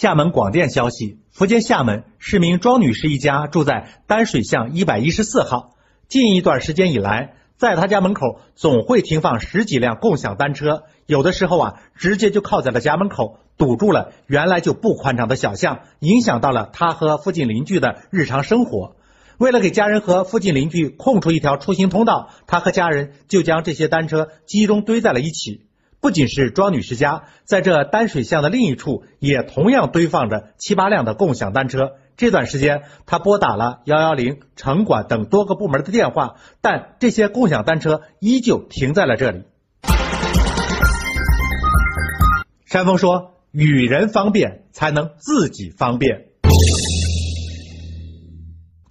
厦门广电消息，福建厦门市民庄女士一家住在丹水巷一百一十四号。近一段时间以来，在她家门口总会停放十几辆共享单车，有的时候啊，直接就靠在了家门口，堵住了原来就不宽敞的小巷，影响到了她和附近邻居的日常生活。为了给家人和附近邻居空出一条出行通道，她和家人就将这些单车集中堆在了一起。不仅是庄女士家，在这丹水巷的另一处，也同样堆放着七八辆的共享单车。这段时间，她拨打了幺幺零、城管等多个部门的电话，但这些共享单车依旧停在了这里。山峰说：“与人方便，才能自己方便。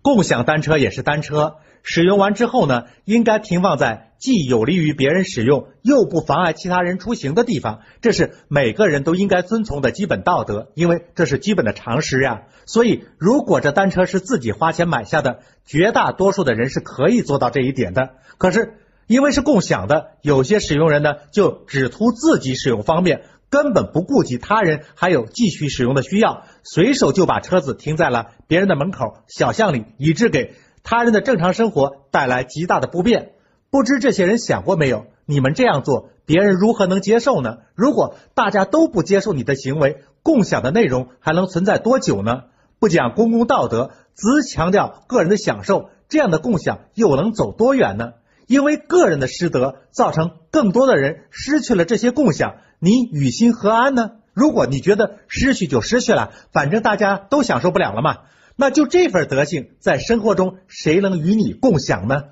共享单车也是单车。”使用完之后呢，应该停放在既有利于别人使用，又不妨碍其他人出行的地方。这是每个人都应该遵从的基本道德，因为这是基本的常识呀。所以，如果这单车是自己花钱买下的，绝大多数的人是可以做到这一点的。可是，因为是共享的，有些使用人呢，就只图自己使用方便，根本不顾及他人还有继续使用的需要，随手就把车子停在了别人的门口、小巷里，以致给。他人的正常生活带来极大的不便，不知这些人想过没有？你们这样做，别人如何能接受呢？如果大家都不接受你的行为，共享的内容还能存在多久呢？不讲公共道德，只强调个人的享受，这样的共享又能走多远呢？因为个人的失德，造成更多的人失去了这些共享，你与心何安呢？如果你觉得失去就失去了，反正大家都享受不了了嘛。那就这份德性，在生活中谁能与你共享呢？